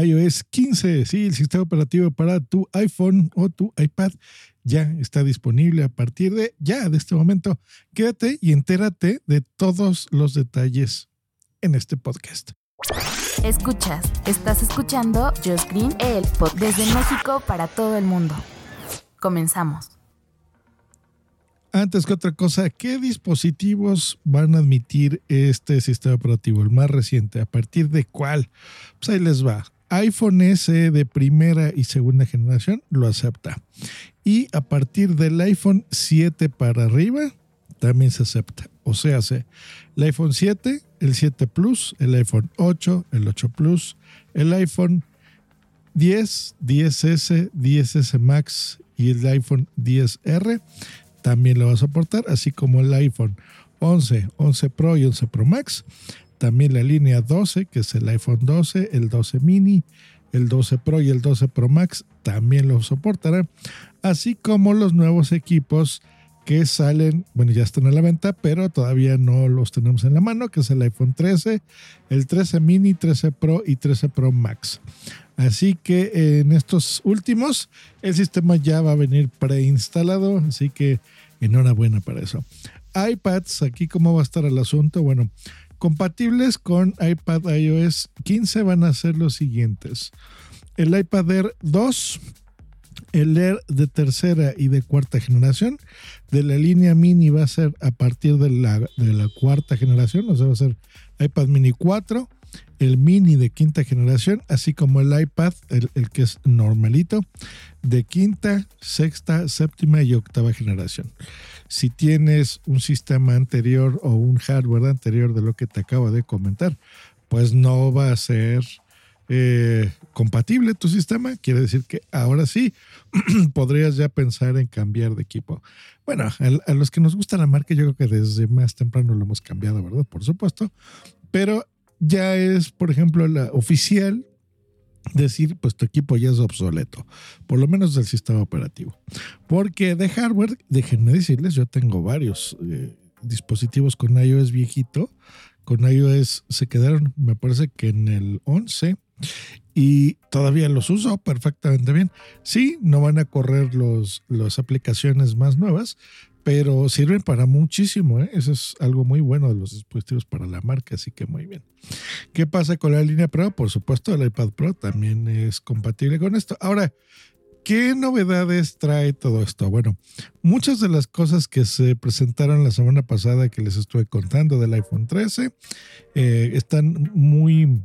iOS 15, sí, el sistema operativo para tu iPhone o tu iPad ya está disponible a partir de ya, de este momento. Quédate y entérate de todos los detalles en este podcast. Escuchas, estás escuchando Just Green, el pod desde México para todo el mundo. Comenzamos. Antes que otra cosa, ¿qué dispositivos van a admitir este sistema operativo, el más reciente? ¿A partir de cuál? Pues ahí les va. iPhone S de primera y segunda generación lo acepta. Y a partir del iPhone 7 para arriba también se acepta. O sea, el iPhone 7, el 7 Plus, el iPhone 8, el 8 Plus, el iPhone 10, 10S, 10S Max y el iPhone 10R también lo va a soportar, así como el iPhone 11, 11 Pro y 11 Pro Max. También la línea 12, que es el iPhone 12, el 12 mini, el 12 Pro y el 12 Pro Max también lo soportarán. Así como los nuevos equipos que salen, bueno, ya están a la venta, pero todavía no los tenemos en la mano, que es el iPhone 13, el 13 mini, 13 Pro y 13 Pro Max. Así que en estos últimos el sistema ya va a venir preinstalado, así que enhorabuena para eso. iPads, aquí cómo va a estar el asunto. Bueno, compatibles con iPad iOS 15 van a ser los siguientes. El iPad Air 2, el Air de tercera y de cuarta generación. De la línea mini va a ser a partir de la, de la cuarta generación, o sea, va a ser iPad mini 4 el mini de quinta generación, así como el iPad, el, que es normalito, de quinta, sexta, séptima y octava generación. Si tienes un sistema anterior o un hardware anterior de lo que te acabo de comentar, pues no va a ser eh, compatible tu sistema. Quiere decir que ahora sí podrías ya pensar en cambiar de equipo. Bueno, a, a los que nos gusta la marca, yo creo que desde más temprano lo hemos cambiado, ¿verdad? Por supuesto. Pero ya es, por ejemplo, la oficial decir, pues tu equipo ya es obsoleto, por lo menos del sistema operativo. Porque de hardware, déjenme decirles, yo tengo varios eh, dispositivos con iOS viejito, con iOS se quedaron, me parece que en el 11 y todavía los uso perfectamente bien. Sí, no van a correr los, las aplicaciones más nuevas, pero sirven para muchísimo. ¿eh? Eso es algo muy bueno de los dispositivos para la marca, así que muy bien. ¿Qué pasa con la línea Pro? Por supuesto, el iPad Pro también es compatible con esto. Ahora, ¿qué novedades trae todo esto? Bueno, muchas de las cosas que se presentaron la semana pasada que les estuve contando del iPhone 13 eh, están muy...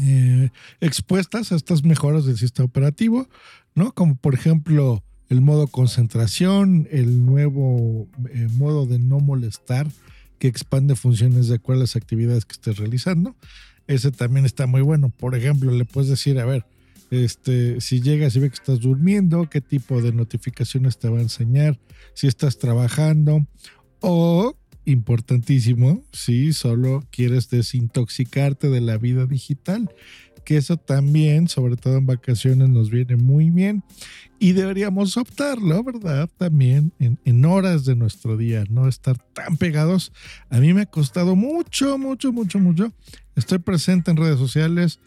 Eh, expuestas a estas mejoras del sistema operativo, ¿no? Como por ejemplo, el modo concentración, el nuevo eh, modo de no molestar que expande funciones de acuerdo a las actividades que estés realizando. Ese también está muy bueno. Por ejemplo, le puedes decir, a ver, este, si llegas y ve que estás durmiendo, qué tipo de notificaciones te va a enseñar, si estás trabajando o, importantísimo, si solo quieres desintoxicarte de la vida digital que eso también, sobre todo en vacaciones, nos viene muy bien y deberíamos optarlo, ¿verdad? También en, horas de nuestro día, no estar tan pegados. A mí me ha costado mucho, mucho, mucho, mucho. Estoy presente en redes sociales,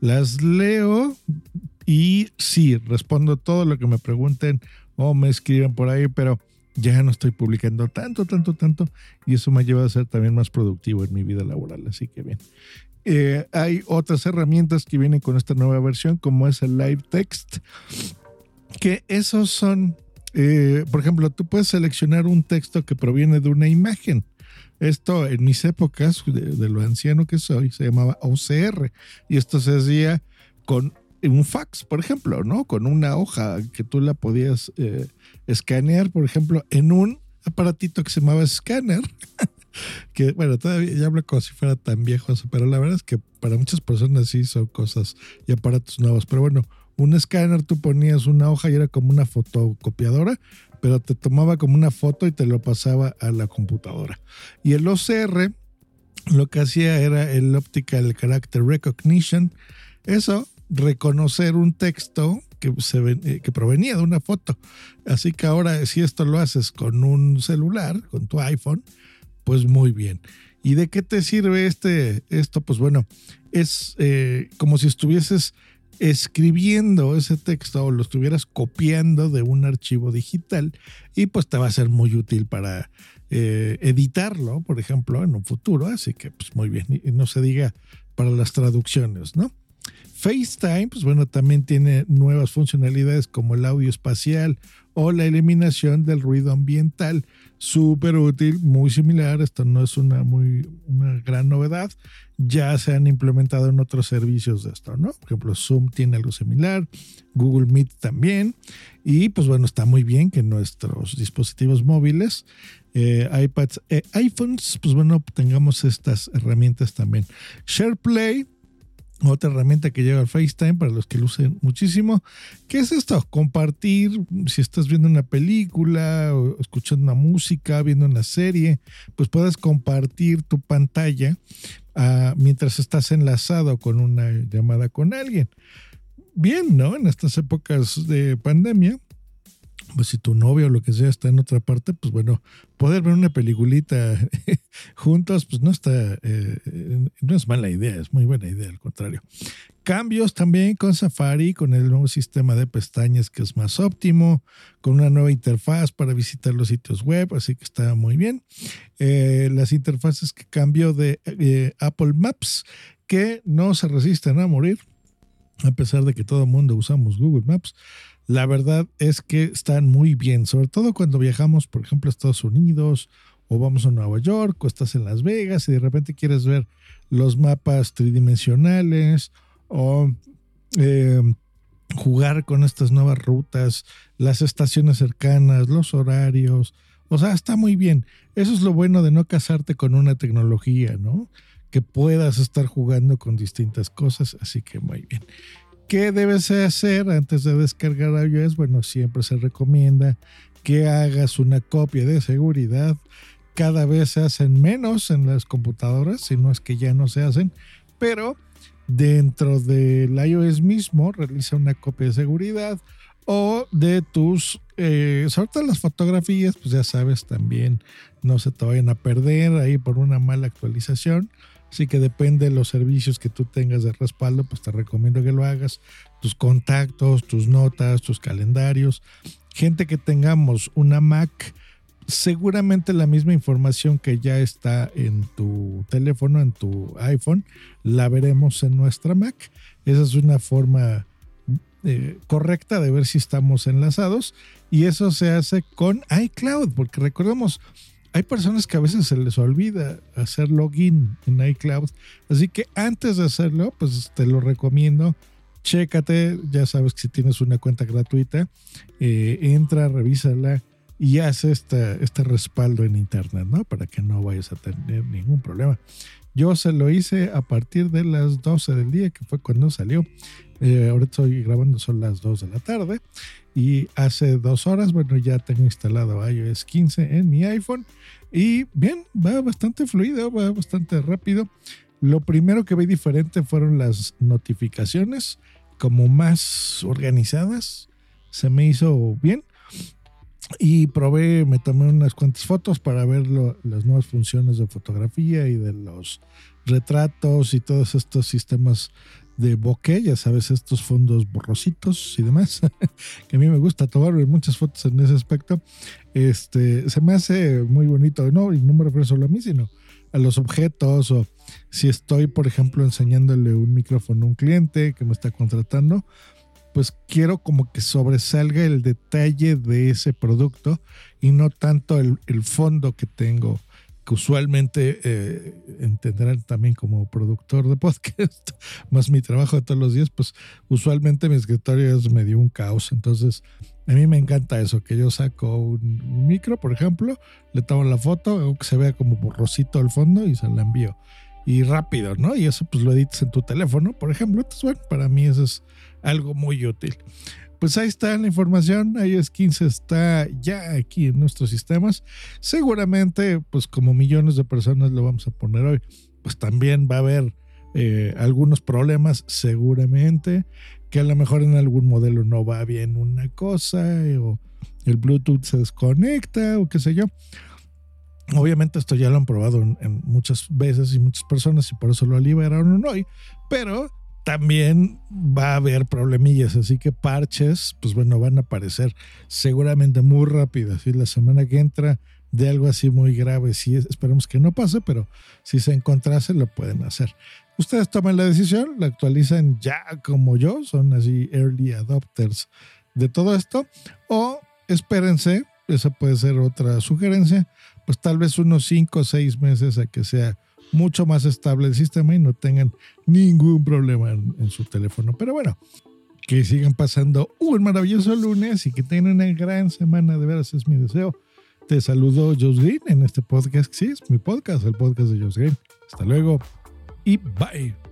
las leo y sí, respondo todo lo que me pregunten o me escriben por ahí, pero ya no estoy publicando tanto, tanto, tanto, y eso me ha llevado a ser también más productivo en mi vida laboral. Así que bien, eh, hay otras herramientas que vienen con esta nueva versión, como es el Live Text, que esos son, eh, por ejemplo, tú puedes seleccionar un texto que proviene de una imagen. Esto en mis épocas, de, lo anciano que soy, se llamaba OCR, y esto se hacía con un fax, por ejemplo, ¿no? Con una hoja que tú la podías eh, escanear, por ejemplo, en un aparatito que se llamaba Scanner. que bueno, todavía ya hablo como si fuera tan viejo, pero la verdad es que para muchas personas sí son cosas y aparatos nuevos. Pero bueno, un escáner tú ponías una hoja y era como una fotocopiadora, pero te tomaba como una foto y te lo pasaba a la computadora. Y el OCR lo que hacía era el Optical Character Recognition. Eso, reconocer un texto que, se, eh, que provenía de una foto. Así que ahora, si esto lo haces con un celular, con tu iPhone, pues muy bien. ¿Y de qué te sirve este, esto? Pues bueno, es eh, como si estuvieses escribiendo ese texto o lo estuvieras copiando de un archivo digital y pues te va a ser muy útil para eh, editarlo, por ejemplo, en un futuro. Así que pues muy bien, y no se diga para las traducciones, ¿no? FaceTime, pues bueno, también tiene nuevas funcionalidades como el audio espacial o la eliminación del ruido ambiental. Súper útil, muy similar. Esto no es una, muy, una gran novedad. Ya se han implementado en otros servicios de esto, ¿no? Por ejemplo, Zoom tiene algo similar, Google Meet también. Y pues bueno, está muy bien que nuestros dispositivos móviles, eh, iPads, eh, iPhones, pues bueno, tengamos estas herramientas también. SharePlay otra herramienta que lleva el FaceTime para los que lo usen muchísimo. ¿Qué es esto? Compartir, si estás viendo una película o escuchando una música, viendo una serie, pues puedes compartir tu pantalla ah, mientras estás enlazado con una llamada con alguien. Bien, ¿no? En estas épocas de pandemia, pues si tu novio o lo que sea está en otra parte, pues bueno, poder ver una peliculita juntos, pues no está, eh, no es mala idea, es muy buena idea, al contrario. Cambios también con Safari, con el nuevo sistema de pestañas que es más óptimo, con una nueva interfaz para visitar los sitios web, así que está muy bien. Eh, las interfaces que cambió de eh, Apple Maps, que no se resisten a morir, a pesar de que todo el mundo usamos Google Maps la verdad es que están muy bien, sobre todo cuando viajamos, por ejemplo, a Estados Unidos o vamos a Nueva York o estás en Las Vegas y de repente quieres ver los mapas tridimensionales o em, jugar con estas nuevas rutas, las estaciones cercanas, los horarios. O sea, está muy bien. Eso es lo bueno de no casarte con una tecnología, ¿no? Que puedas estar jugando con distintas cosas, así que muy bien. ¿Qué debes hacer antes de descargar iOS? Bueno, siempre se recomienda que hagas una copia de seguridad. Cada vez se hacen menos en las computadoras, si no es que ya no se hacen, pero dentro del iOS mismo realiza una copia de seguridad o de tus, eh, sobre todo las fotografías, pues ya sabes también, no se te vayan a perder ahí por una mala actualización. Así que depende de los servicios que tú tengas de respaldo, pues te recomiendo que lo hagas. Tus contactos, tus notas, tus calendarios. Gente que tengamos una Mac, seguramente la misma información que ya está en tu teléfono, en tu iPhone, la veremos en nuestra Mac. Esa es una forma eh, correcta de ver si estamos enlazados y eso se hace con iCloud, porque recordemos, hay personas que a veces se les olvida hacer login en iCloud. Así que antes de hacerlo, pues te lo recomiendo. Chécate, ya sabes que si tienes una cuenta gratuita, eh, entra, revísala y haz este, este respaldo en internet, ¿no? Para que no vayas a tener ningún problema. Yo se lo hice a partir de las 12 del día, que fue cuando salió. Eh, ahora estoy grabando, son las 2 de la tarde. Y hace dos horas, bueno, ya tengo instalado iOS 15 en mi iPhone. Y bien, va bastante fluido, va bastante rápido. Lo primero que vi diferente fueron las notificaciones, como más organizadas. Se me hizo bien. Y probé, me tomé unas cuantas fotos para ver las nuevas funciones de fotografía y de los retratos y todos estos sistemas de bokeh, ya sabes, estos fondos borrositos y demás, que a mí me gusta tomar muchas fotos en ese aspecto. Este, se me hace muy bonito, no, y no me refiero solo a mí, sino a los objetos o si estoy, por ejemplo, enseñándole un micrófono a un cliente que me está contratando, pues quiero como que sobresalga el detalle de ese producto y no tanto el, el fondo que tengo que usualmente eh, entenderán también como productor de podcast, más mi trabajo de todos los días, pues usualmente mi escritorio es medio un caos. Entonces, a mí me encanta eso, que yo saco un, micro, por ejemplo, le tomo la foto, hago que se vea como borrosito al fondo y se la envío. Y rápido, ¿no? Y eso pues lo editas en tu teléfono, por ejemplo. Entonces, bueno, para mí eso es algo muy útil pues ahí está la información. iOS 15 está ya aquí en nuestros sistemas. Seguramente, pues como millones de personas lo vamos a poner hoy, pues también va a haber eh, algunos problemas, seguramente, que a lo mejor en algún modelo no va bien una cosa o el Bluetooth se desconecta o qué sé yo. Obviamente esto ya lo han probado en, muchas veces y muchas personas y por eso lo liberaron hoy, pero también va a haber problemillas, así que parches, pues bueno, van a aparecer seguramente muy rápido. Y la semana que entra de algo así muy grave, sí, esperemos que no pase, pero si se encontrase lo pueden hacer. Ustedes toman la decisión, la actualizan ya como yo, son así early adopters de todo esto, o espérense, esa puede ser otra sugerencia, pues tal vez unos 5 o 6 meses a que sea mucho más estable el sistema y no tengan ningún problema en, su teléfono. Pero bueno, que sigan pasando un maravilloso lunes y que tengan una gran semana. De veras, es mi deseo. Te saludo, Josh Green, en este podcast. Sí, es mi podcast, el podcast de Josh Green. Hasta luego y bye.